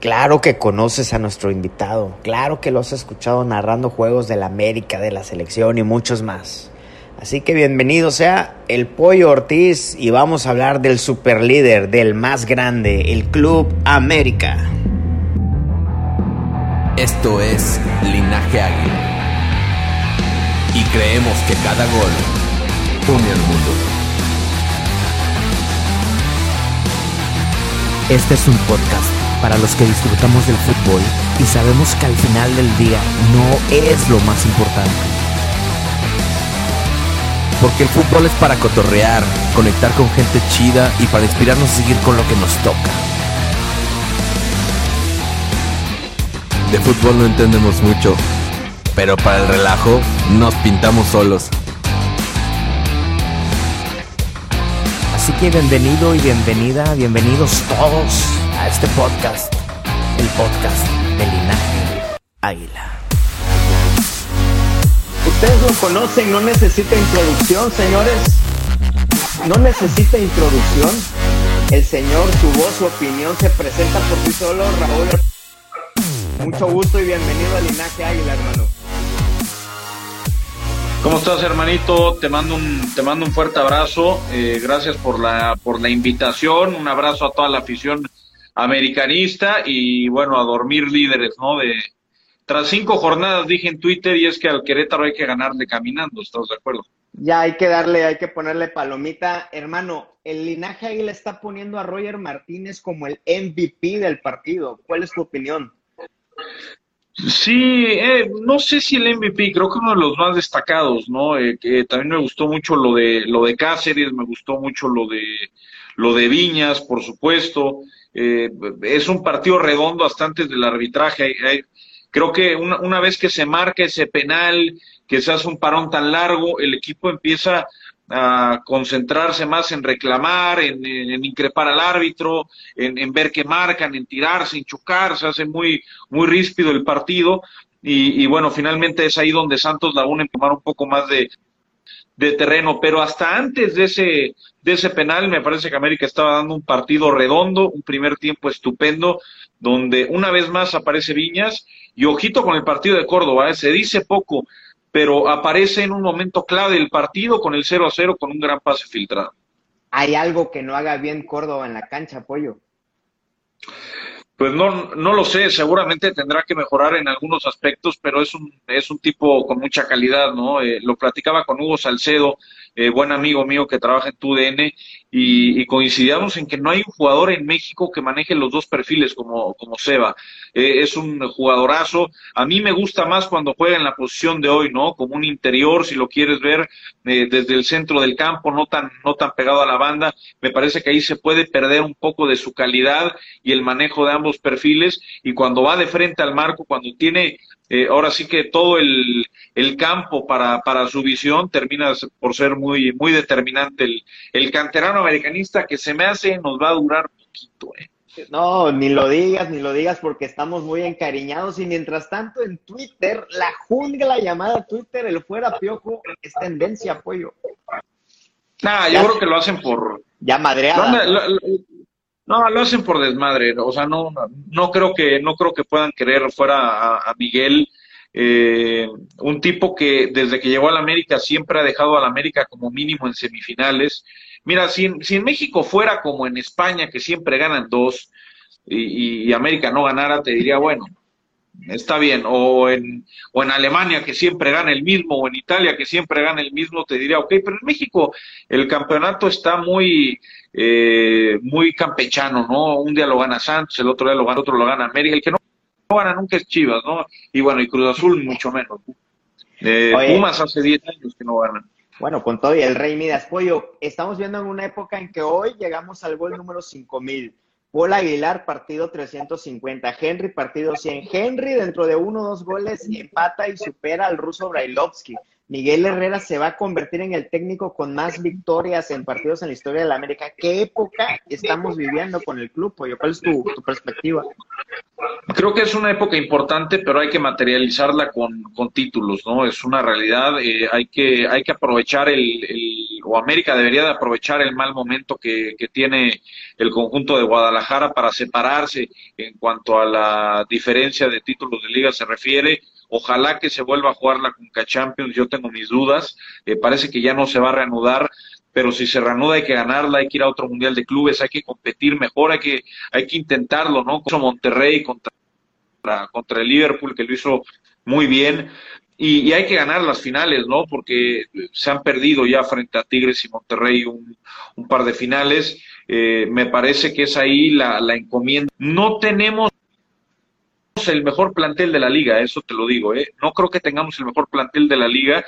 Claro que conoces a nuestro invitado. Claro que lo has escuchado narrando juegos de la América, de la selección y muchos más. Así que bienvenido sea el Pollo Ortiz y vamos a hablar del superlíder, del más grande, el Club América. Esto es Linaje Águila. Y creemos que cada gol une al mundo. Este es un podcast para los que disfrutamos del fútbol y sabemos que al final del día no es lo más importante. Porque el fútbol es para cotorrear, conectar con gente chida y para inspirarnos a seguir con lo que nos toca. De fútbol no entendemos mucho, pero para el relajo nos pintamos solos. Así que bienvenido y bienvenida, bienvenidos todos a este podcast, el podcast de Linaje Águila. Ustedes lo conocen, no necesita introducción, señores. No necesita introducción. El señor, su voz, su opinión se presenta por sí solo, Raúl. Mucho gusto y bienvenido a Linaje Águila, hermano. ¿Cómo estás, hermanito? Te mando un, te mando un fuerte abrazo. Eh, gracias por la, por la invitación. Un abrazo a toda la afición americanista y bueno, a dormir líderes, ¿no? De, tras cinco jornadas dije en Twitter y es que al Querétaro hay que ganarle caminando, ¿estás de acuerdo? Ya hay que darle, hay que ponerle palomita. Hermano, el linaje Águila está poniendo a Roger Martínez como el MVP del partido. ¿Cuál es tu opinión? Sí, eh, no sé si el MVP, creo que uno de los más destacados, ¿no? Eh, que también me gustó mucho lo de lo de Cáceres, me gustó mucho lo de lo de Viñas, por supuesto. Eh, es un partido redondo hasta antes del arbitraje. creo que una, una vez que se marca ese penal, que se hace un parón tan largo, el equipo empieza a concentrarse más en reclamar, en, increpar al árbitro, en, ver que marcan, en tirarse, en chocar, se hace muy, muy ríspido el partido. Y, y bueno, finalmente es ahí donde Santos Laguna tomar un poco más de, de terreno, pero hasta antes de ese, de ese penal me parece que América estaba dando un partido redondo, un primer tiempo estupendo, donde una vez más aparece Viñas y ojito con el partido de Córdoba, ¿eh? se dice poco, pero aparece en un momento clave del partido con el 0 a 0 con un gran pase filtrado. ¿Hay algo que no haga bien Córdoba en la cancha, Pollo? Pues no, no lo sé, seguramente tendrá que mejorar en algunos aspectos, pero es un, es un tipo con mucha calidad, ¿no? Eh, lo platicaba con Hugo Salcedo, eh, buen amigo mío que trabaja en TUDN, y, y, coincidíamos en que no hay un jugador en México que maneje los dos perfiles como, como Seba. Eh, es un jugadorazo. A mí me gusta más cuando juega en la posición de hoy, ¿no? Como un interior, si lo quieres ver, eh, desde el centro del campo, no tan, no tan pegado a la banda. Me parece que ahí se puede perder un poco de su calidad y el manejo de ambos perfiles. Y cuando va de frente al marco, cuando tiene eh, ahora sí que todo el, el campo para, para, su visión termina por ser muy, muy determinante. El, el, canterano americanista que se me hace nos va a durar poquito. ¿eh? No, ni lo digas, ni lo digas porque estamos muy encariñados y mientras tanto en Twitter, la jungla llamada Twitter, el fuera piojo, es tendencia, apoyo. Nah, yo ya, creo que lo hacen por... Ya madreada. Lo, no, lo hacen por desmadre, o sea, no, no creo que, no creo que puedan querer fuera a, Miguel, eh, un tipo que desde que llegó a la América siempre ha dejado a la América como mínimo en semifinales. Mira, si en, si en México fuera como en España, que siempre ganan dos, y, y, América no ganara, te diría, bueno, está bien. O en, o en Alemania, que siempre gana el mismo, o en Italia, que siempre gana el mismo, te diría, ok, pero en México el campeonato está muy, eh, muy campechano, ¿no? Un día lo gana Santos, el otro día lo gana, otro lo gana América. El que no, no gana nunca es Chivas, ¿no? Y bueno, y Cruz Azul mucho menos. Eh, Pumas hace 10 años que no ganan. Bueno, con todo y el Rey Midas Pollo, estamos viendo en una época en que hoy llegamos al gol número 5000. Paul Aguilar, partido 350. Henry, partido 100. Henry, dentro de uno o dos goles, empata y supera al ruso Brailovsky. Miguel Herrera se va a convertir en el técnico con más victorias en partidos en la historia de la América. ¿Qué época estamos viviendo con el club, Pollo? ¿Cuál es tu, perspectiva? Creo que es una época importante, pero hay que materializarla con, títulos, ¿no? Es una realidad. Eh, hay, que, hay que aprovechar el, o América debería de aprovechar el mal momento que, que tiene el conjunto de Guadalajara para separarse en cuanto a la diferencia de títulos de liga se refiere Ojalá que se vuelva a jugar la Conca Champions, yo tengo mis dudas, eh, parece que ya no se va a reanudar, pero si se reanuda hay que ganarla, hay que ir a otro Mundial de Clubes, hay que competir mejor, hay que, hay que intentarlo, ¿no? Contra Monterrey, contra, contra el Liverpool, que lo hizo muy bien, y, hay que ganar las finales, ¿no? Porque se han perdido ya frente a Tigres y Monterrey un, un par de finales. Eh, me parece que es ahí la, la encomienda. No tenemos el mejor plantel de la liga, eso te lo digo, ¿eh? No creo que tengamos el mejor plantel de la liga,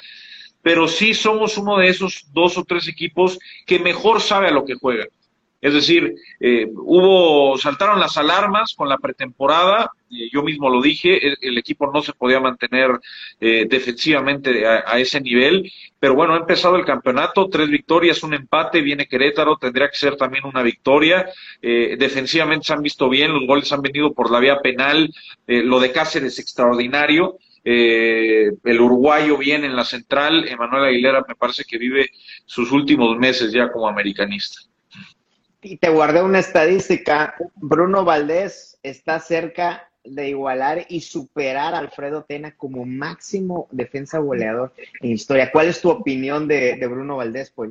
pero sí somos uno de esos dos o tres equipos que mejor sabe a lo que juega. Es decir, eh, hubo, saltaron las alarmas con la pretemporada, yo mismo lo dije, el, equipo no se podía mantener eh, defensivamente a, ese nivel, pero bueno, ha empezado el campeonato, tres victorias, un empate, viene Querétaro, tendría que ser también una victoria, eh, defensivamente se han visto bien, los goles han venido por la vía penal, lo de Cáceres extraordinario, el uruguayo viene en la central, Emanuel Aguilera me parece que vive sus últimos meses ya como americanista y te guardé una estadística. Bruno Valdés está cerca de igualar y superar a Alfredo Tena como máximo defensa goleador en historia. ¿Cuál es tu opinión de, Bruno Valdés, pues?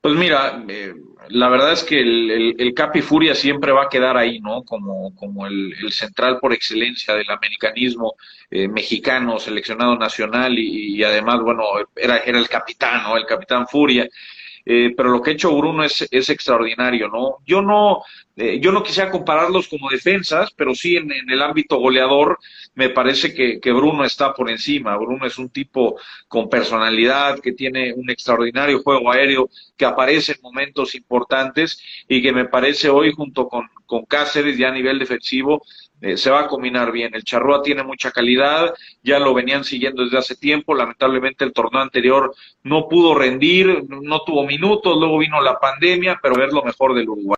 Pues mira, eh, la verdad es que el, Capi Furia siempre va a quedar ahí, ¿no? Como, como el, central por excelencia del americanismo eh, mexicano, seleccionado nacional y, y, además, bueno, era, era el capitán, ¿no? El capitán Furia. Eh, pero lo que ha hecho Bruno es, es extraordinario, ¿no? Yo no, eh, yo no quisiera compararlos como defensas, pero sí en, el ámbito goleador me parece que, que, Bruno está por encima. Bruno es un tipo con personalidad, que tiene un extraordinario juego aéreo, que aparece en momentos importantes y que me parece hoy junto con, con Cáceres ya a nivel defensivo eh, se va a combinar bien. El Charrúa tiene mucha calidad, ya lo venían siguiendo desde hace tiempo, lamentablemente el torneo anterior no pudo rendir, no tuvo minutos, luego vino la pandemia, pero ver lo mejor del Uruguay.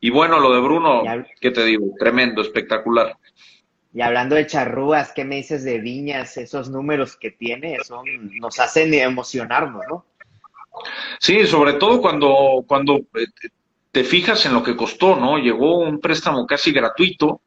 Y bueno, lo de Bruno, ¿qué te digo? Tremendo, espectacular. Y hablando de charrúas, ¿qué me dices de Viñas? Esos números que tiene son, nos hacen emocionarnos, ¿no? Sí, sobre todo cuando, cuando eh, te fijas en lo que costó, ¿no? Llegó un préstamo casi gratuito,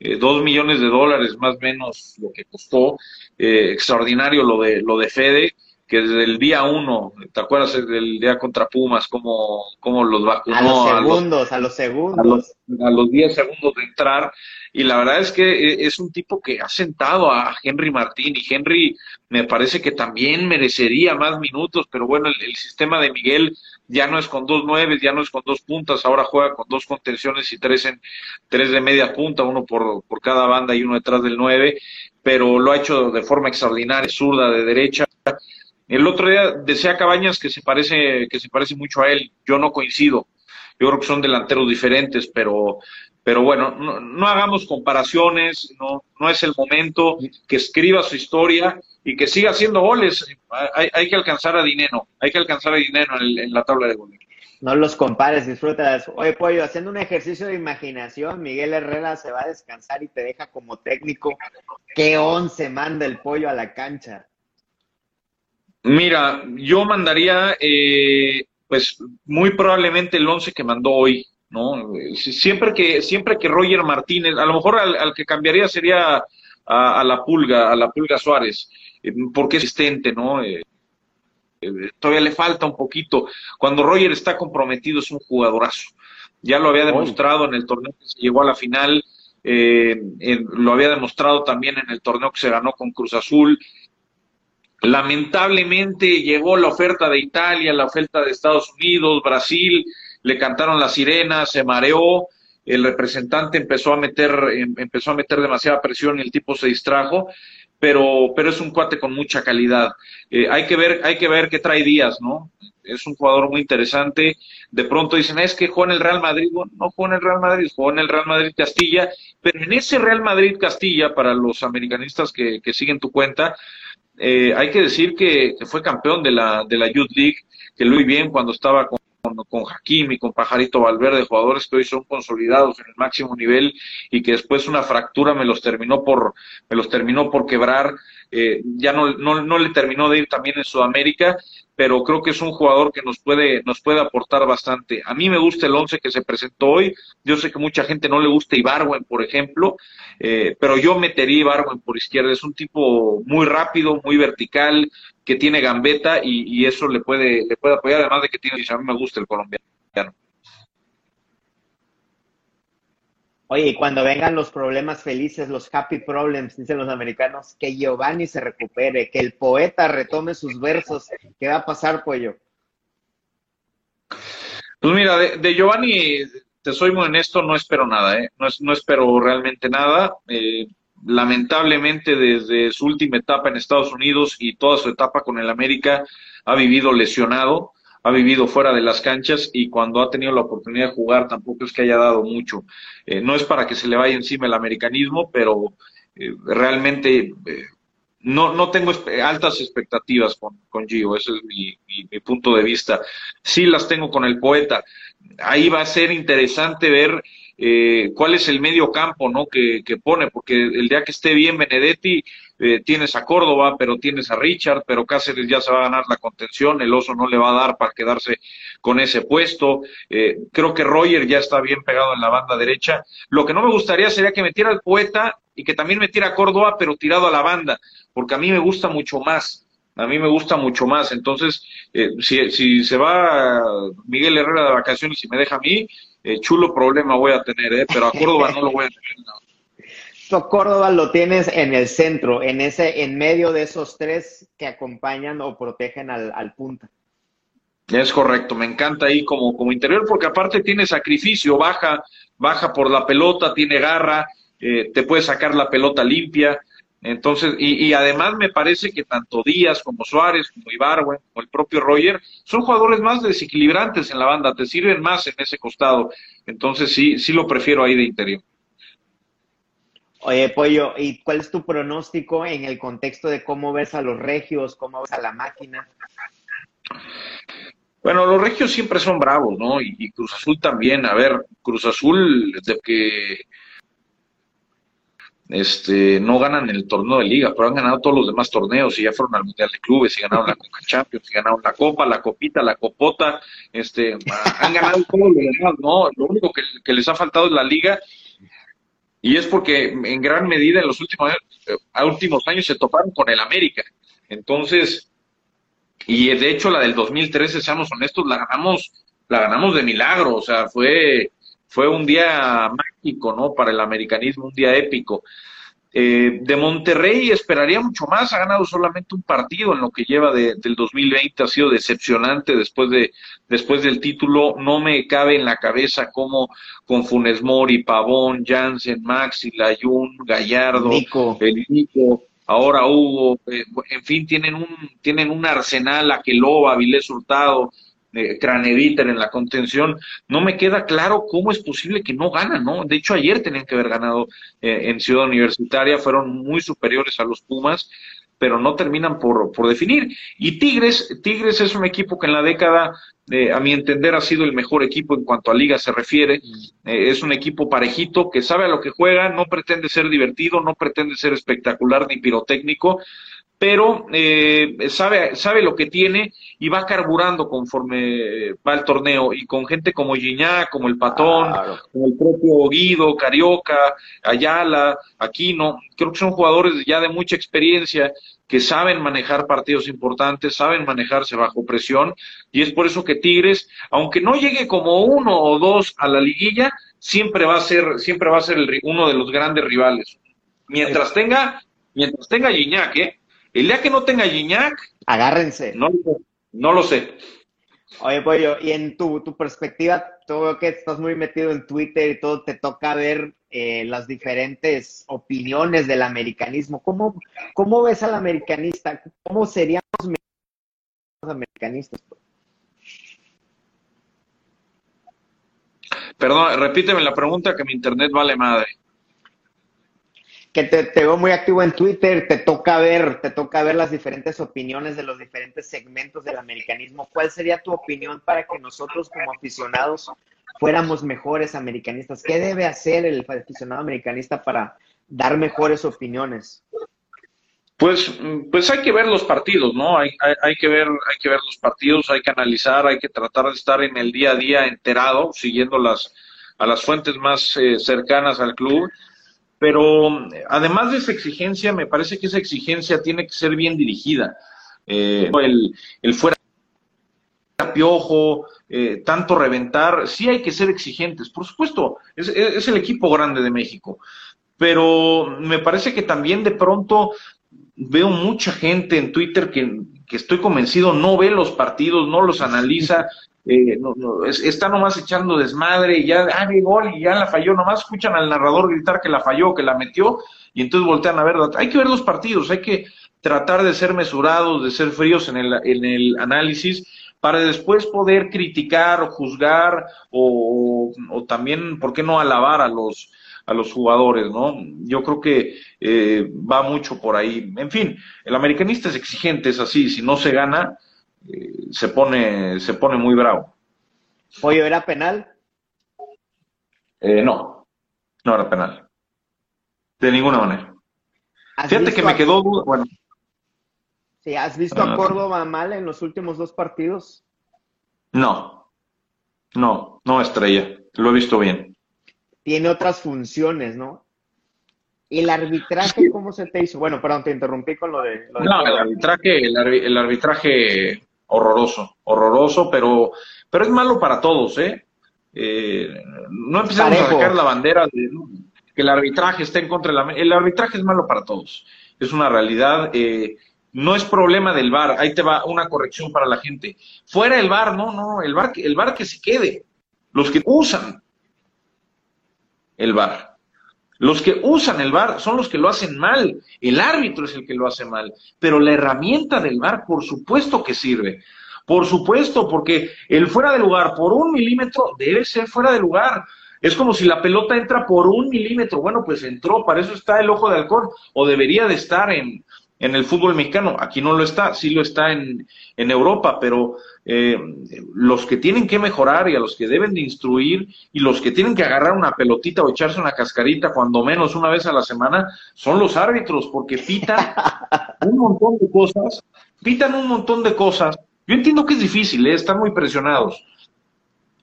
eh, dos millones de dólares más o menos lo que costó, eh, extraordinario lo de, lo de Fede, que desde el día uno, ¿te acuerdas del día contra Pumas, cómo, cómo los vacunó? A los segundos, a los, segundos. A los, diez segundos de entrar. Y la verdad es que eh, es un tipo que ha sentado a Henry Martín y Henry me parece que también merecería más minutos, pero bueno, el sistema de Miguel ya no es con dos nueve, ya no es con dos puntas, ahora juega con dos contenciones y tres en tres de media punta, uno por, por cada banda y uno detrás del nueve, pero lo ha hecho de forma extraordinaria, zurda de derecha. El otro día decía Cabañas que se parece, que se parece mucho a él, yo no coincido. Yo creo que son delanteros diferentes, pero, pero bueno, no, no hagamos comparaciones, no, no es el momento que escriba su historia y que siga haciendo goles. Hay, hay que alcanzar a Dinero, hay que alcanzar a Dinero en, la tabla de goles. No los compares, disfrútalas. Oye, Pollo, haciendo un ejercicio de imaginación, Miguel Herrera se va a descansar y te deja como técnico. ¿Qué once manda el Pollo a la cancha? Mira, yo mandaría, eh, pues muy probablemente el once que mandó hoy, ¿no? Siempre que, siempre que Roger Martínez, a lo mejor al, que cambiaría sería a, la Pulga, a la Pulga Suárez, eh, porque es asistente, ¿no? Eh, todavía le falta un poquito. Cuando Roger está comprometido es un jugadorazo. Ya lo había demostrado en el torneo que se llegó a la final, lo había demostrado también en el torneo que se ganó con Cruz Azul, Lamentablemente llegó la oferta de Italia, la oferta de Estados Unidos, Brasil, le cantaron la sirena, se mareó, el representante empezó a meter, em, empezó a meter demasiada presión y el tipo se distrajo. pero, pero es un cuate con mucha calidad. Eh, hay que ver, hay que ver qué trae Díaz, ¿no? Es un jugador muy interesante. De pronto dicen, es que juega en el Real Madrid. no juega en el Real Madrid, juega en el Real Madrid Castilla. Pero en ese Real Madrid Castilla, para los americanistas que, que siguen tu cuenta, eh, hay que decir que, fue campeón de la, de la Youth League, que lo bien cuando estaba con con, Jaquim y con Pajarito Valverde, jugadores que hoy son consolidados en el máximo nivel y que después una fractura me los terminó por, me los terminó por quebrar, eh, ya no, no, no le terminó de ir también en Sudamérica, pero creo que es un jugador que nos puede, nos puede aportar bastante. A mí me gusta el once que se presentó hoy, yo sé que mucha gente no le gusta Ibarwen, por ejemplo, eh, pero yo metería Ibarwen por izquierda, es un tipo muy rápido, muy vertical, que tiene gambeta y, eso le puede, le puede apoyar, además de que tiene, a mí me gusta el colombiano. Oye, y cuando vengan los problemas felices, los happy problems, dicen los americanos, que Giovanni se recupere, que el poeta retome sus versos. ¿Qué va a pasar, Pollo? Pues mira, de, Giovanni, te soy muy honesto, no espero nada, ¿eh? No, espero realmente nada. Eh, lamentablemente desde su última etapa en Estados Unidos y toda su etapa con el América ha vivido lesionado, ha vivido fuera de las canchas y cuando ha tenido la oportunidad de jugar tampoco es que haya dado mucho. Eh, no es para que se le vaya encima el americanismo, pero eh, realmente eh, no, no tengo altas expectativas con, con Gio, ese es mi, mi, punto de vista. Sí las tengo con el poeta. Ahí va a ser interesante ver eh, cuál es el medio campo ¿no? que, pone, porque el día que esté bien Benedetti, eh, tienes a Córdoba, pero tienes a Richard, pero Cáceres ya se va a ganar la contención, el oso no le va a dar para quedarse con ese puesto. Eh, creo que Roger ya está bien pegado en la banda derecha. Lo que no me gustaría sería que metiera al poeta y que también metiera a Córdoba, pero tirado a la banda, porque a mí me gusta mucho más. A mí me gusta mucho más. Entonces, si, si se va Miguel Herrera de vacaciones y me deja a mí, eh, chulo problema voy a tener, ¿eh? pero a Córdoba no lo voy a tener. No. Córdoba lo tienes en el centro, en ese, en medio de esos tres que acompañan o protegen al, al punta. Es correcto, me encanta ahí como, como interior, porque aparte tiene sacrificio, baja, baja por la pelota, tiene garra, eh, te puede sacar la pelota limpia, entonces, y, y, además me parece que tanto Díaz como Suárez, como Ibarwen, como el propio Roger, son jugadores más desequilibrantes en la banda, te sirven más en ese costado. Entonces sí, sí lo prefiero ahí de interior. Oye, Pollo, ¿y cuál es tu pronóstico en el contexto de cómo ves a los regios, cómo ves a la máquina? Bueno, los regios siempre son bravos, ¿no? Y, y Cruz Azul también. A ver, Cruz Azul, desde que este, no ganan el torneo de liga, pero han ganado todos los demás torneos y ya fueron al Mundial de Clubes y ganaron la Copa Champions y ganaron la Copa, la Copita, la Copota, este, han ganado todos los demás, ¿no? Lo único que, les ha faltado es la liga y es porque en gran medida en los últimos, eh, últimos años se toparon con el América. Entonces, y de hecho la del 2013, seamos honestos, la ganamos, la ganamos de milagro, o sea, fue fue un día mágico, ¿no? Para el americanismo, un día épico. Eh, de Monterrey esperaría mucho más, ha ganado solamente un partido en lo que lleva de, del 2020, ha sido decepcionante después, de, después del título, no me cabe en la cabeza cómo con Funes Mori, Pavón, Jansen, Maxi, Layun, Gallardo, el Nico, ahora Hugo, eh, en fin, tienen un, tienen un arsenal, Aqueloba, Vilés Hurtado, eh, Craneviter en la contención, no me queda claro cómo es posible que no ganan, ¿no? De hecho, ayer tenían que haber ganado eh, en Ciudad Universitaria, fueron muy superiores a los Pumas, pero no terminan por, por definir. Y Tigres, Tigres es un equipo que en la década, eh, a mi entender, ha sido el mejor equipo en cuanto a liga se refiere. Eh, es un equipo parejito que sabe a lo que juega, no pretende ser divertido, no pretende ser espectacular ni pirotécnico, pero eh, sabe, sabe lo que tiene y va carburando conforme va el torneo. Y con gente como Giñá, como el Patón, como el propio Guido, Carioca, Ayala, Aquino, creo que son jugadores ya de mucha experiencia que saben manejar partidos importantes, saben manejarse bajo presión, y es por eso que Tigres, aunque no llegue como uno o dos a la liguilla, siempre va a ser, siempre va a ser uno de los grandes rivales. Mientras tenga, mientras tenga Gignac, ¿eh? El día que no tenga Gignac, agárrense. No, no lo sé. Oye, Pollo, y en tu, tu perspectiva, todo que estás muy metido en Twitter y todo, te toca ver eh, las diferentes opiniones del americanismo. ¿Cómo, ¿Cómo ves al americanista? ¿Cómo seríamos americanistas? Perdón, repíteme la pregunta que mi internet vale madre. Que te, veo muy activo en Twitter, te toca ver, te toca ver las diferentes opiniones de los diferentes segmentos del americanismo. ¿Cuál sería tu opinión para que nosotros como aficionados fuéramos mejores americanistas? ¿Qué debe hacer el aficionado americanista para dar mejores opiniones? Pues, pues hay que ver los partidos, ¿no? Hay, hay, hay, que ver, hay que ver los partidos, hay que analizar, hay que tratar de estar en el día a día enterado, siguiendo las, a las fuentes más eh, cercanas al club. Pero además de esa exigencia, me parece que esa exigencia tiene que ser bien dirigida. Eh, el, el fuera piojo, eh, tanto reventar, sí hay que ser exigentes, por supuesto, es, es el equipo grande de México, pero me parece que también de pronto veo mucha gente en Twitter que, que, estoy convencido no ve los partidos, no los analiza, eh, no, no, es, está nomás echando desmadre y ya, ah, de gol y ya la falló, nomás escuchan al narrador gritar que la falló, que la metió y entonces voltean a ver, hay que ver los partidos, hay que tratar de ser mesurados, de ser fríos en el, en el análisis para después poder criticar o juzgar o, también, ¿por qué no alabar a los, a los jugadores, ¿no? Yo creo que eh, va mucho por ahí. En fin, el americanista es exigente, es así, si no se gana, eh, se pone, se pone muy bravo. Oye, ¿era penal? Eh, no, no era penal. De ninguna manera. Fíjate que me quedó duda, bueno. Sí, ¿has visto a Córdoba mal en los últimos dos partidos? No, no, no estrella, lo he visto bien tiene otras funciones, ¿no? ¿El arbitraje cómo se te hizo? Bueno, perdón, te interrumpí con lo de... Lo de no, el arbitraje, el, arbitraje horroroso, horroroso, pero, pero es malo para todos, ¿eh? eh no Parejo. a sacar la bandera de que el arbitraje está en contra de la... El arbitraje es malo para todos, es una realidad. Eh, no es problema del VAR, ahí te va una corrección para la gente. Fuera el VAR, no, no, el VAR, el VAR que se quede. Los que usan el VAR. Los que usan el VAR son los que lo hacen mal. El árbitro es el que lo hace mal. Pero la herramienta del VAR, por supuesto que sirve. Por supuesto, porque el fuera de lugar por un milímetro debe ser fuera de lugar. Es como si la pelota entra por un milímetro. Bueno, pues entró, para eso está el ojo de halcón, o debería de estar en, en el fútbol mexicano. Aquí no lo está, sí lo está en, en Europa, pero eh, los que tienen que mejorar y a los que deben de instruir y los que tienen que agarrar una pelotita o echarse una cascarita cuando menos una vez a la semana son los árbitros, porque pitan un montón de cosas, pitan un montón de cosas. Yo entiendo que es difícil, ¿eh? están muy presionados.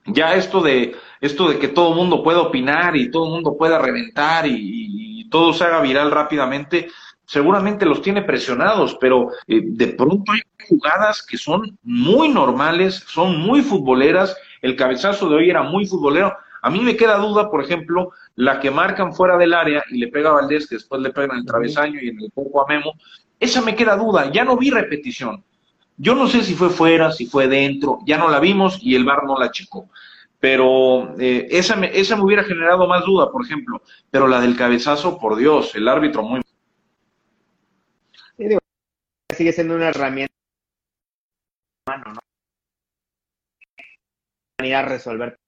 Ya esto de esto de que todo el mundo pueda opinar y todo el mundo pueda reventar y, y todo se haga viral rápidamente, seguramente los tiene presionados, pero eh, de pronto hay jugadas que son muy normales, son muy futboleras. El cabezazo de hoy era muy futbolero. A mí me queda duda, por ejemplo, la que marcan fuera del área y le pega a Valdés, que después le pegan en el travesaño y en el cuerpo a Memo. Esa me queda duda, ya no vi repetición. Yo no sé si fue fuera, si fue dentro, ya no la vimos y el VAR no la checó. Pero eh, esa, me, esa me hubiera generado más duda, por ejemplo. Pero la del cabezazo, por Dios, el árbitro muy sigue siendo una herramienta humano, ¿no? A resolver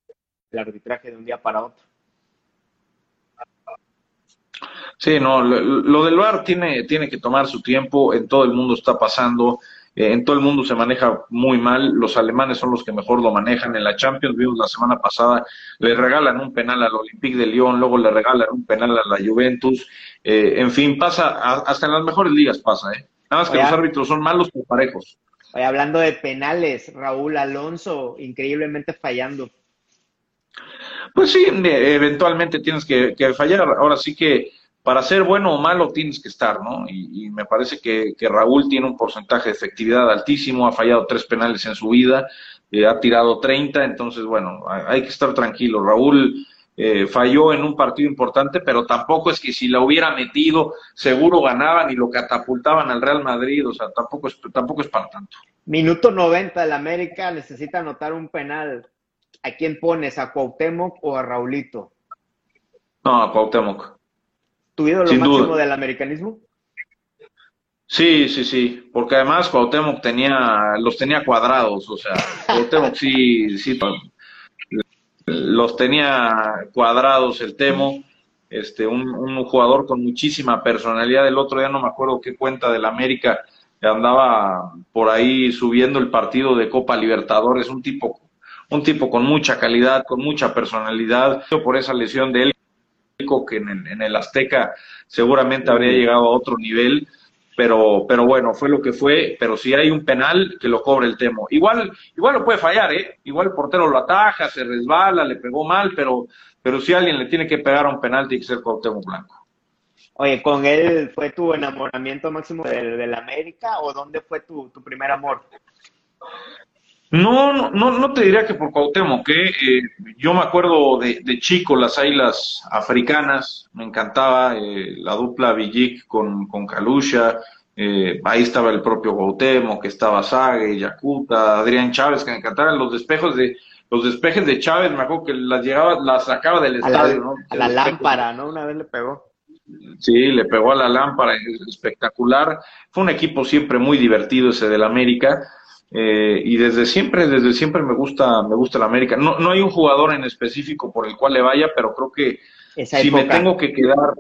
el arbitraje de un día para otro. Sí, no, lo, del VAR tiene, tiene que tomar su tiempo, en todo el mundo está pasando, eh, en todo el mundo se maneja muy mal, los alemanes son los que mejor lo manejan, en la Champions vimos la semana pasada, le regalan un penal al Olympique de Lyon, luego le regalan un penal a la Juventus, eh, en fin, pasa, hasta en las mejores ligas pasa, ¿eh? Nada más que Oye, los árbitros son malos por parejos. Oye, hablando de penales, Raúl Alonso increíblemente fallando. Pues sí, eventualmente tienes que, que, fallar. Ahora sí que para ser bueno o malo tienes que estar, ¿no? Y, y me parece que, que, Raúl tiene un porcentaje de efectividad altísimo, ha fallado tres penales en su vida, eh, ha tirado 30, entonces, bueno, hay que estar tranquilo. Raúl eh, falló en un partido importante, pero tampoco es que si la hubiera metido, seguro ganaban y lo catapultaban al Real Madrid, o sea, tampoco es, tampoco es para tanto. Minuto 90 del América necesita anotar un penal. ¿A quién pones? ¿A Cuauhtémoc o a Raulito? No, a Cuauhtémoc. ¿Tu ídolo máximo del americanismo? Sí, sí, sí, porque además Cuauhtémoc tenía, los tenía cuadrados, o sea, Cuauhtémoc sí, sí, los tenía cuadrados el Temo, este, un, jugador con muchísima personalidad, el otro día no me acuerdo qué cuenta del América, andaba por ahí subiendo el partido de Copa Libertadores, un tipo, un tipo con mucha calidad, con mucha personalidad, por esa lesión de él, que en el Azteca seguramente habría llegado a otro nivel, pero, pero bueno, fue lo que fue, pero si hay un penal, que lo cobre el Temo. Igual, igual lo puede fallar, ¿eh? Igual el portero lo ataja, se resbala, le pegó mal, pero, pero si alguien le tiene que pegar a un penal, tiene que ser Temo Blanco. Oye, ¿con él fue tu enamoramiento máximo del, la América o dónde fue tu, tu primer amor? No, no, no te diría que por Cuauhtémoc, que eh, yo me acuerdo de, de, chico las águilas africanas, me encantaba eh, la dupla Villic con, con Kalusha, eh, ahí estaba el propio Cuauhtémoc, que estaba Sague, Yacuta, Adrián Chávez, que me encantaban los despejos de los despejes de Chávez, me acuerdo que las llegaba, las sacaba del estadio, ¿no? A la lámpara, ¿no? Una vez le pegó. Sí, le pegó a la lámpara, espectacular. Fue un equipo siempre muy divertido ese del América. Eh, y desde siempre, desde siempre me gusta, me gusta el América. No, no hay un jugador en específico por el cual le vaya, pero creo que si me tengo que quedar,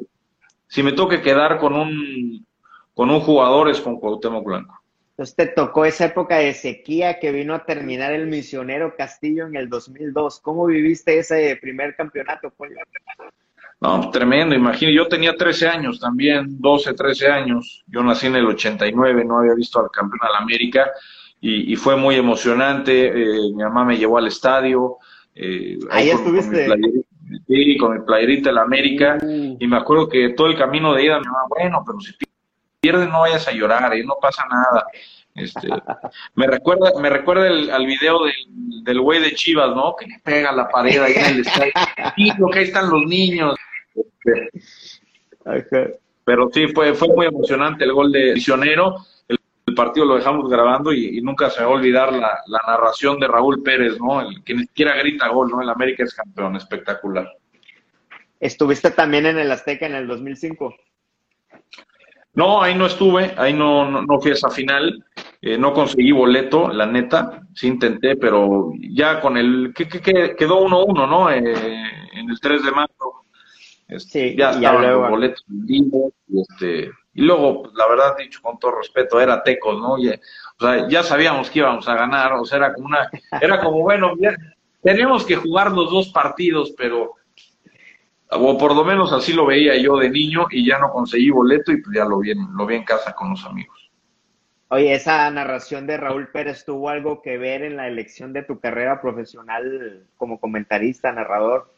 si me tengo que quedar con un, con un jugador es con Cuauhtémoc Blanco. Entonces te tocó esa época de sequía que vino a terminar el misionero Castillo en el 2002. ¿Cómo viviste ese primer campeonato, No, tremendo, imagino. Yo tenía 13 años también, 12, 13 años. Yo nací en el 89, no había visto al campeón al América y, fue muy emocionante. Eh, mi mamá me llevó al estadio. Eh, ahí, estuviste. Con mi sí, con mi playerita de la América. Uh. Y me acuerdo que todo el camino de ida, mi mamá, bueno, pero si pierdes no vayas a llorar, ¿eh? no pasa nada. Este, me recuerda, me recuerda el, al video del, del güey de Chivas, ¿no? Que le pega a la pared ahí en el estadio. Y que ahí están los niños. Este, pero sí, fue, fue muy emocionante el gol de Misionero el partido lo dejamos grabando y, nunca se va a olvidar la, narración de Raúl Pérez, ¿no? El que ni siquiera grita gol, ¿no? El América es campeón, espectacular. ¿Estuviste también en el Azteca en el 2005? No, ahí no estuve, ahí no, no, fui a esa final, eh, no conseguí boleto, la neta, sí intenté, pero ya con el, que, quedó 1-1, ¿no? Eh, en el 3 de marzo, este, sí, ya estaban los boletos vendidos, y este, y luego, pues, la verdad, dicho con todo respeto, era Tecos, ¿no? o sea, ya sabíamos que íbamos a ganar, o sea, era como una, era como, bueno, ya, teníamos que jugar los dos partidos, pero, o por lo menos así lo veía yo de niño y ya no conseguí boleto y pues ya lo vi lo vi en casa con los amigos. Oye, esa narración de Raúl Pérez tuvo algo que ver en la elección de tu carrera profesional como comentarista, narrador.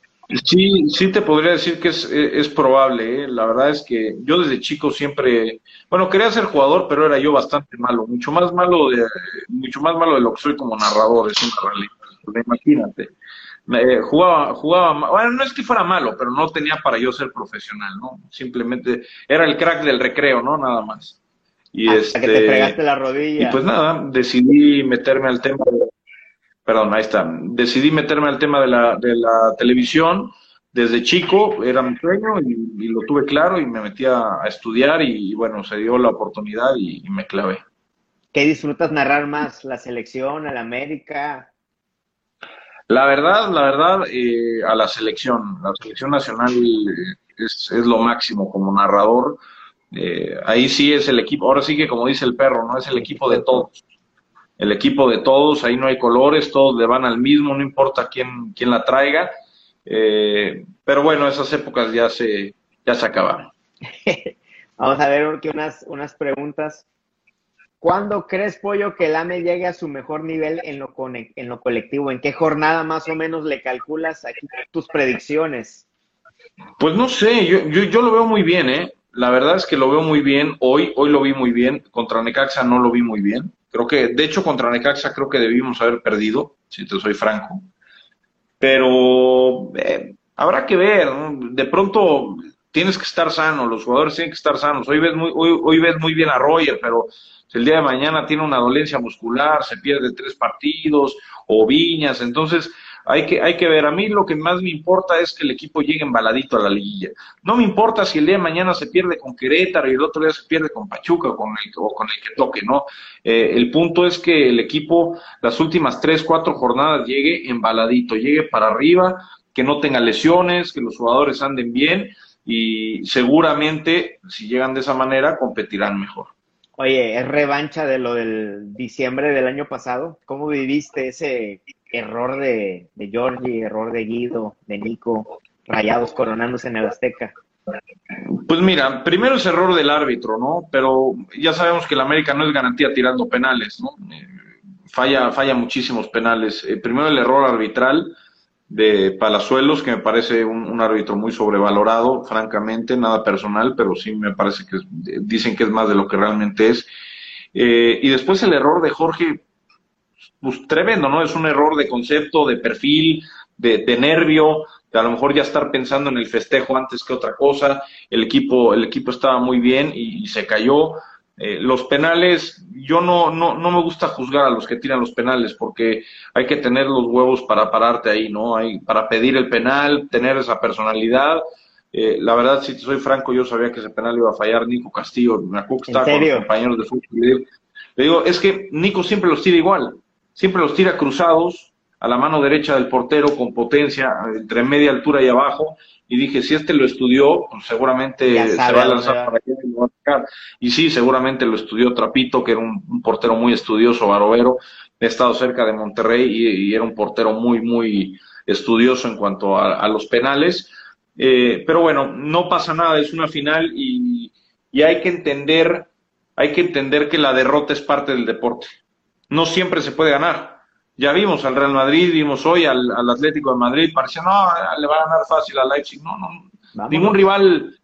Sí, sí te podría decir que es, es probable. ¿eh? La verdad es que yo desde chico siempre, bueno, quería ser jugador, pero era yo bastante malo, mucho más malo de, mucho más malo de lo que soy como narrador, es una realidad. Imagínate. Eh, jugaba, jugaba, bueno, no es que fuera malo, pero no tenía para yo ser profesional, ¿no? Simplemente era el crack del recreo, ¿no? Nada más. Y Hasta que te este, fregaste la rodilla. Y pues nada, decidí meterme al tema de perdón, ahí está. Decidí meterme al tema de la, de la televisión. Desde chico era mi sueño y, lo tuve claro y me metí a, estudiar y, bueno, se dio la oportunidad y, me clavé. ¿Qué disfrutas narrar más? ¿La selección, la América? La verdad, la verdad, eh, a la selección. La selección nacional es, es lo máximo como narrador. Eh, ahí sí es el equipo, ahora sí que como dice el perro, ¿no? Es el equipo de todos el equipo de todos, ahí no hay colores, todos le van al mismo, no importa quién, quién la traiga. Eh, pero bueno, esas épocas ya se, ya se acabaron. Vamos a ver unas, unas preguntas. ¿Cuándo crees, Pollo, que el AME llegue a su mejor nivel en lo, en lo colectivo? ¿En qué jornada más o menos le calculas aquí tus predicciones? Pues no sé, yo, yo, yo lo veo muy bien, ¿eh? La verdad es que lo veo muy bien. Hoy, hoy lo vi muy bien. Contra Necaxa no lo vi muy bien. Creo que, de hecho, contra Necaxa creo que debimos haber perdido, si te soy franco. Pero eh, habrá que ver, de pronto tienes que estar sano, los jugadores tienen que estar sanos. Hoy ves muy, hoy, ves muy bien a Roger, pero el día de mañana tiene una dolencia muscular, se pierde tres partidos o viñas, entonces hay que, hay que ver, a mí lo que más me importa es que el equipo llegue embaladito a la liguilla. No me importa si el día de mañana se pierde con Querétaro y el otro día se pierde con Pachuca o con el, que toque, ¿no? Eh, el punto es que el equipo las últimas tres, cuatro jornadas llegue embaladito, llegue para arriba, que no tenga lesiones, que los jugadores anden bien y seguramente si llegan de esa manera competirán mejor. Oye, es revancha de lo del diciembre del año pasado. ¿Cómo viviste ese error de, de Giorgi, error de Guido, de Nico, rayados coronándose en el Azteca? Pues mira, primero es error del árbitro, ¿no? Pero ya sabemos que el América no es garantía tirando penales, ¿no? Eh, falla, falla muchísimos penales. Eh, primero el error arbitral de Palazuelos, que me parece un, árbitro muy sobrevalorado, francamente, nada personal, pero sí me parece que dicen que es más de lo que realmente es. Eh, y después el error de Jorge, pues tremendo, ¿no? Es un error de concepto, de perfil, de, nervio, de a lo mejor ya estar pensando en el festejo antes que otra cosa. El equipo, el equipo estaba muy bien y se cayó. Eh, los penales, yo no, no, no me gusta juzgar a los que tiran los penales porque hay que tener los huevos para pararte ahí, ¿no? Hay, para pedir el penal, tener esa personalidad. Eh, la verdad, si te soy franco, yo sabía que ese penal iba a fallar Nico Castillo. Me acuerdo que estaba con los compañeros de fútbol. Le digo, es que Nico siempre los tira igual, siempre los tira cruzados a la mano derecha del portero con potencia, entre media altura y abajo, y dije, si este lo estudió, pues seguramente se va a lanzar para allá y lo va a sacar. Y sí, seguramente lo estudió Trapito, que era un, portero muy estudioso, barovero, he estado cerca de Monterrey y, era un portero muy, muy estudioso en cuanto a, los penales. Eh, pero bueno, no pasa nada, es una final y, y hay que entender, hay que entender que la derrota es parte del deporte. No siempre se puede ganar ya vimos al Real Madrid, vimos hoy al, Atlético de Madrid, parecía, no, le va a ganar fácil al Leipzig. No, no, ningún rival,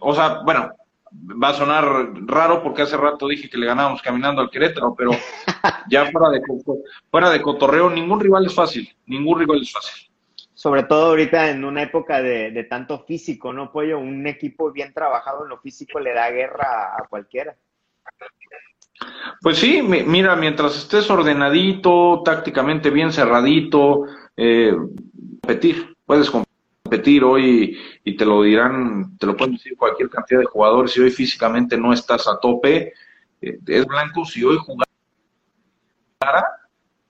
o sea, bueno, va a sonar raro porque hace rato dije que le ganábamos caminando al Querétaro, pero ya fuera de, fuera de cotorreo, ningún rival es fácil, ningún rival es fácil. Sobre todo ahorita en una época de, de tanto físico, ¿no, Pollo? Un equipo bien trabajado en lo físico le da guerra a cualquiera. Pues sí, mira, mientras estés ordenadito, tácticamente bien cerradito, eh, competir, puedes competir hoy y te lo dirán, te lo pueden decir cualquier cantidad de jugadores, si hoy físicamente no estás a tope, eh, es blanco, si hoy jugara,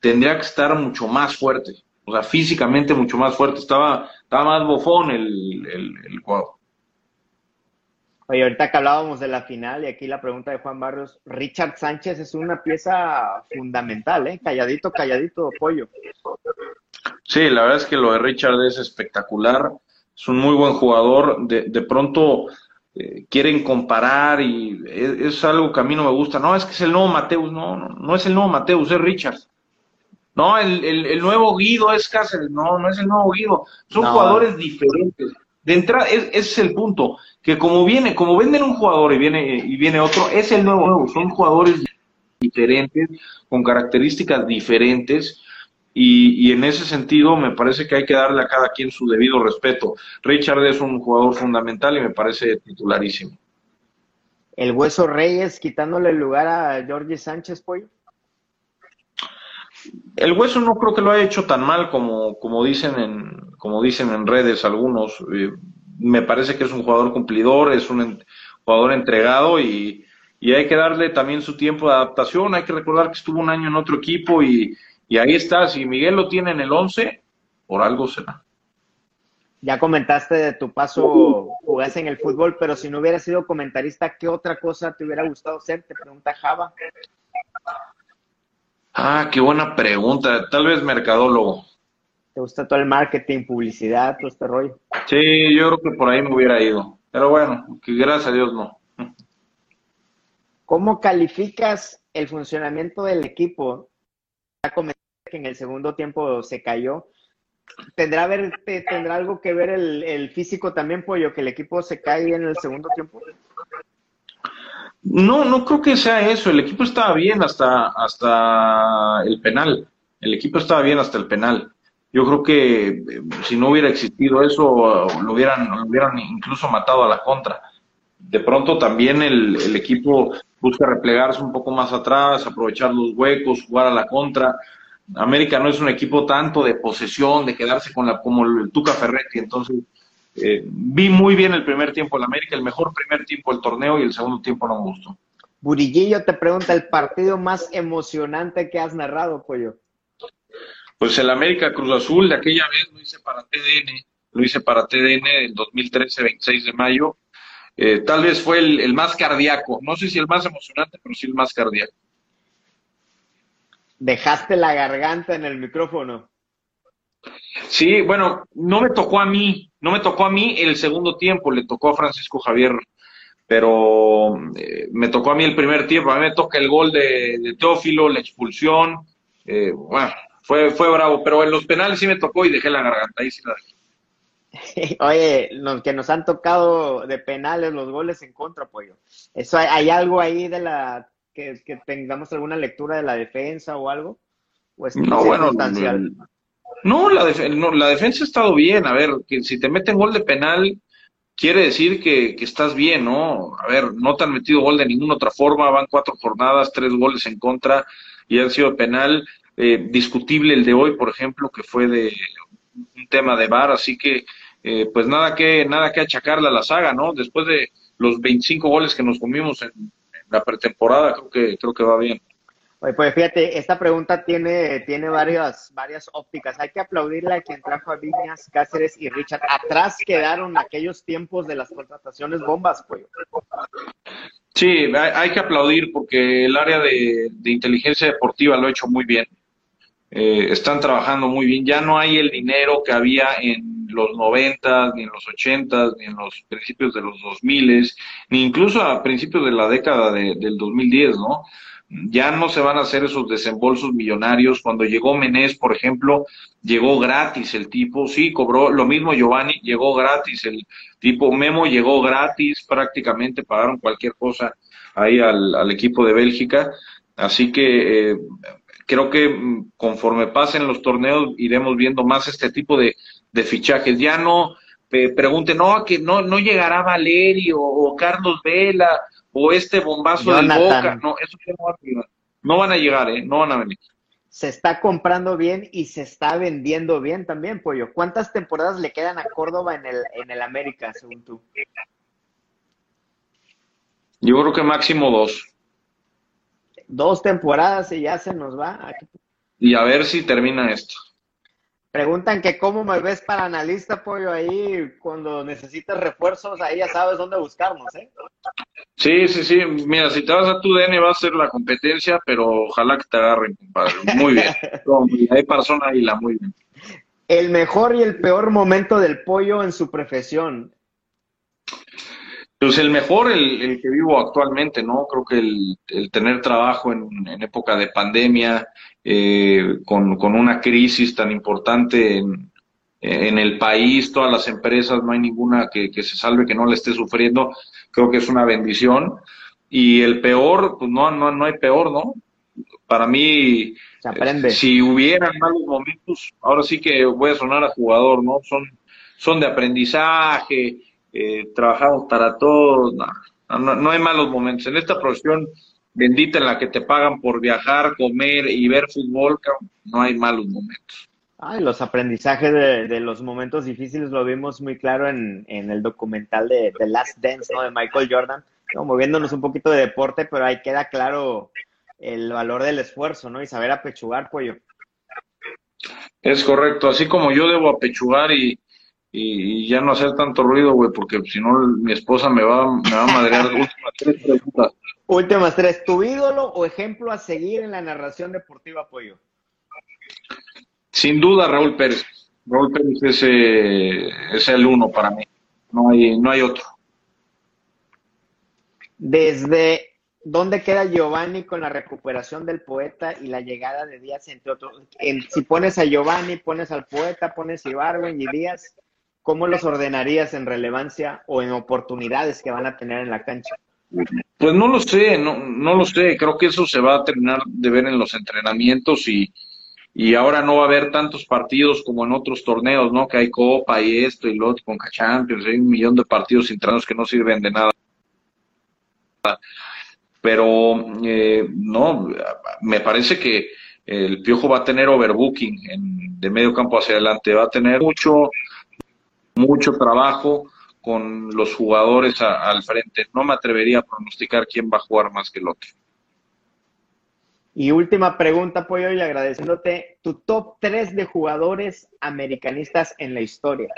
tendría que estar mucho más fuerte, o sea, físicamente mucho más fuerte, estaba, estaba más bofón el, el. Oye, ahorita que hablábamos de la final y aquí la pregunta de Juan Barrios, Richard Sánchez es una pieza fundamental, ¿eh? Calladito, calladito, pollo. Sí, la verdad es que lo de Richard es espectacular, es un muy buen jugador, de, de pronto eh, quieren comparar y es, algo que a mí no me gusta, no, es que es el nuevo Mateus, no, no, no es el nuevo Mateus, es Richard. No, el, el, nuevo Guido es Cáceres, no, no es el nuevo Guido, son jugadores diferentes de entrada, ese es el punto, que como viene, como venden un jugador y viene, y viene otro, es el nuevo nuevo, son jugadores diferentes, con características diferentes, y, y, en ese sentido me parece que hay que darle a cada quien su debido respeto. Richard es un jugador fundamental y me parece titularísimo. ¿El Hueso Reyes quitándole el lugar a Jorge Sánchez, Pollo? El Hueso no creo que lo haya hecho tan mal como, como dicen en, como dicen en redes algunos, eh, me parece que es un jugador cumplidor, es un jugador entregado y, hay que darle también su tiempo de adaptación. Hay que recordar que estuvo un año en otro equipo y, ahí está. Si Miguel lo tiene en el 11, por algo será. Ya comentaste de tu paso, jugaste en el fútbol, pero si no hubieras sido comentarista, ¿qué otra cosa te hubiera gustado ser? Te pregunta Java. Ah, qué buena pregunta. Tal vez mercadólogo. ¿Te gusta todo el marketing, publicidad, todo este rollo? Sí, yo creo que por ahí me hubiera ido. Pero bueno, que gracias a Dios no. ¿Cómo calificas el funcionamiento del equipo? Ya comenté que en el segundo tiempo se cayó. ¿Tendrá, ver, ¿Tendrá algo que ver el, el físico también, Pollo, que el equipo se cae en el segundo tiempo? No, no creo que sea eso. El equipo estaba bien hasta, hasta el penal. El equipo estaba bien hasta el penal. Yo creo que eh, si no hubiera existido eso, lo hubieran, hubieran incluso matado a la contra. De pronto también el, equipo busca replegarse un poco más atrás, aprovechar los huecos, jugar a la contra. América no es un equipo tanto de posesión, de quedarse con la como el Tuca Ferretti, entonces eh, vi muy bien el primer tiempo el América, el mejor primer tiempo del torneo y el segundo tiempo no me gustó. Burillillo te pregunta el partido más emocionante que has narrado, Pollo. Pues el América Cruz Azul de aquella vez lo hice para TDN, lo hice para TDN el 2013, 26 de mayo. Eh, tal vez fue el, el más cardíaco, no sé si el más emocionante, pero sí el más cardíaco. Dejaste la garganta en el micrófono. Sí, bueno, no me tocó a mí, no me tocó a mí el segundo tiempo, le tocó a Francisco Javier, pero eh, me tocó a mí el primer tiempo, a mí me toca el gol de, Teófilo, la expulsión, eh, bueno, fue, fue bravo, pero en los penales sí me tocó y dejé la garganta, ahí sí la dejé. Oye, los que nos han tocado de penales los goles en contra, pollo. Eso hay, algo ahí de la que, tengamos alguna lectura de la defensa o algo. ¿O es no, bueno, no, la, no, la defensa ha estado bien. A ver, que si te meten gol de penal, quiere decir que, que, estás bien, ¿no? A ver, no te han metido gol de ninguna otra forma, van cuatro jornadas, tres goles en contra y han sido penal. Eh, discutible el de hoy, por ejemplo, que fue de un tema de VAR, así que eh, pues nada que nada que achacarle a la saga, ¿no? Después de los 25 goles que nos comimos en, en la pretemporada, creo que creo que va bien pues fíjate, esta pregunta tiene, tiene varias, varias ópticas. Hay que aplaudirle a quien trajo a Viñas, Cáceres y Richard. Atrás quedaron aquellos tiempos de las contrataciones bombas, pues. Sí, hay, que aplaudir porque el área de, inteligencia deportiva lo ha hecho muy bien. Eh, están trabajando muy bien. Ya no hay el dinero que había en los 90, ni en los 80, ni en los principios de los 2000, ni incluso a principios de la década de, del 2010, ¿no? Ya no se van a hacer esos desembolsos millonarios. Cuando llegó Menés, por ejemplo, llegó gratis el tipo, sí, cobró lo mismo Giovanni, llegó gratis el tipo, Memo llegó gratis, prácticamente pagaron cualquier cosa ahí al, equipo de Bélgica. Así que eh, creo que mm, conforme pasen los torneos iremos viendo más este tipo de, fichajes. Ya no eh, pregunten, no, que no, no llegará Valerio o Carlos Vela o este bombazo de Boca. No, eso no van a llegar. No van a llegar, ¿eh? No van a venir. Se está comprando bien y se está vendiendo bien también, Pollo. ¿Cuántas temporadas le quedan a Córdoba en el, en el América, según tú? Yo creo que máximo dos. Dos temporadas y ya se nos va. Y a ver si termina esto. Preguntan que cómo me ves para analista, pollo, ahí cuando necesitas refuerzos, ahí ya sabes dónde buscarnos, ¿eh? Sí, sí, sí. Mira, si te vas a tu DN va a ser la competencia, pero ojalá que te agarren, compadre. Muy bien. Hay persona ahí la muy bien. El mejor y el peor momento del pollo en su profesión. Pues el mejor, el, que vivo actualmente, ¿no? Creo que el, tener trabajo en, época de pandemia, eh, con, una crisis tan importante en, el país, todas las empresas, no hay ninguna que, se salve que no le esté sufriendo, creo que es una bendición. Y el peor, pues no, no, no hay peor, ¿no? Para mí, aprende. si hubieran malos momentos, ahora sí que voy a sonar a jugador, ¿no? Son, son de aprendizaje, eh, trabajamos para todos, no, no, hay malos momentos. En esta profesión bendita en la que te pagan por viajar, comer y ver fútbol, no hay malos momentos. Ay, los aprendizajes de, los momentos difíciles lo vimos muy claro en, el documental de The Last Dance, ¿no? De Michael Jordan, moviéndonos un poquito de deporte, pero ahí queda claro el valor del esfuerzo, ¿no? Y saber apechugar, pollo. Es correcto, así como yo debo apechugar y, y, ya no hacer tanto ruido, güey, porque si no mi esposa me va, me va a madrear. Últimas tres preguntas. Últimas tres. ¿Tu ídolo o ejemplo a seguir en la narración deportiva, Pollo? Sin duda, Raúl Pérez. Raúl Pérez es, eh, es el uno para mí. No hay, no hay otro. Desde ¿Dónde queda Giovanni con la recuperación del poeta y la llegada de Díaz, entre otros? si pones a Giovanni, pones al poeta, pones a Ibarwen y Díaz, ¿cómo los ordenarías en relevancia o en oportunidades que van a tener en la cancha? Pues no lo sé, no, no lo sé. Creo que eso se va a terminar de ver en los entrenamientos y, y ahora no va a haber tantos partidos como en otros torneos, ¿no? Que hay Copa y esto y lo otro con Champions, hay un millón de partidos internos que no sirven de nada. pero eh, no, me parece que el Piojo va a tener overbooking en, de medio campo hacia adelante, va a tener mucho, mucho trabajo con los jugadores al frente. No me atrevería a pronosticar quién va a jugar más que el otro. Y última pregunta, Pollo, y agradeciéndote tu top 3 de jugadores americanistas en la historia.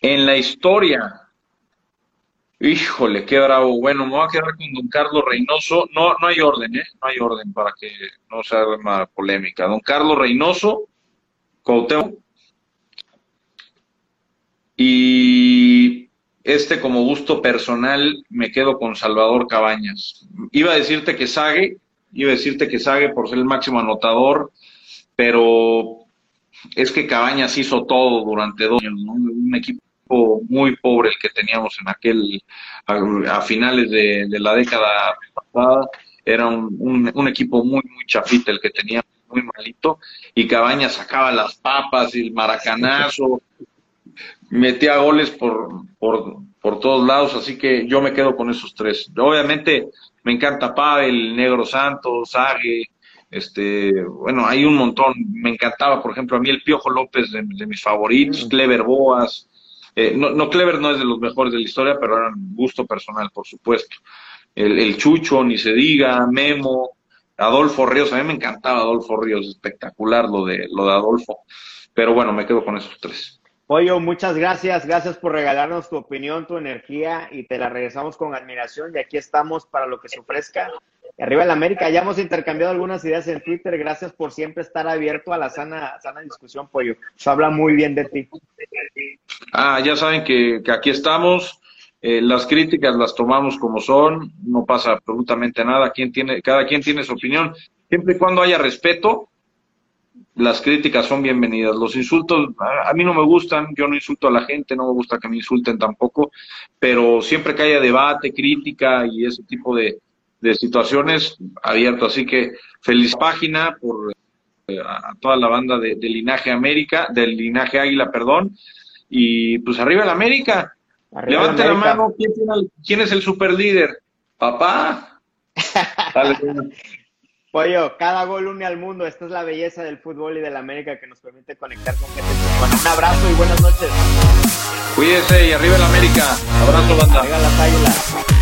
En la historia. Híjole, qué bravo. Bueno, me voy a quedar con don Carlos Reynoso. No, no hay orden, ¿eh? No hay orden para que no se haga una polémica. Don Carlos Reynoso, Cuauhtémoc. Y este como gusto personal me quedo con Salvador Cabañas. Iba a decirte que Sague, iba a decirte que Sague por ser el máximo anotador, pero es que Cabañas hizo todo durante dos años, un equipo muy pobre el que teníamos en aquel, a, finales de, la década pasada, era un, un, equipo muy, muy chafita el que teníamos, muy malito, y Cabañas sacaba las papas y el maracanazo, metía goles por, por, por todos lados, así que yo me quedo con esos tres. Obviamente me encanta Pavel, Negro Santos, Sague, este, bueno, hay un montón. Me encantaba, por ejemplo, a mí el Piojo López de, mis favoritos, mm. Clever Boas. Eh, no, no, Clever no es de los mejores de la historia, pero era un gusto personal, por supuesto. El, el Chucho, ni se diga, Memo, Adolfo Ríos. A mí me encantaba Adolfo Ríos, espectacular lo de, lo de Adolfo. Pero bueno, me quedo con esos tres. Pollo, muchas gracias. Gracias por regalarnos tu opinión, tu energía y te la regresamos con admiración. Y aquí estamos para lo que se ofrezca. Arriba el América, ya hemos intercambiado algunas ideas en Twitter. Gracias por siempre estar abierto a la sana, sana discusión, Pollo. Se habla muy bien de ti. Ah, ya saben que, aquí estamos. Eh, las críticas las tomamos como son, no pasa absolutamente nada. Quien tiene, cada quien tiene su opinión. Siempre y cuando haya respeto, las críticas son bienvenidas. Los insultos a, mí no me gustan, yo no insulto a la gente, no me gusta que me insulten tampoco, pero siempre que haya debate, crítica y ese tipo de, situaciones, abierto. Así que feliz página por eh, a toda la banda de, Linaje América, del Linaje Águila, perdón, y pues arriba el América. Levante la, mano, ¿quién, ¿quién, es el super líder? Papá. Pollo, cada gol une al mundo. Esta es la belleza del fútbol y de la América que nos permite conectar con gente. Bueno, un abrazo y buenas noches. Cuídese y arriba el América. Abrazo, banda. Arriba las águilas.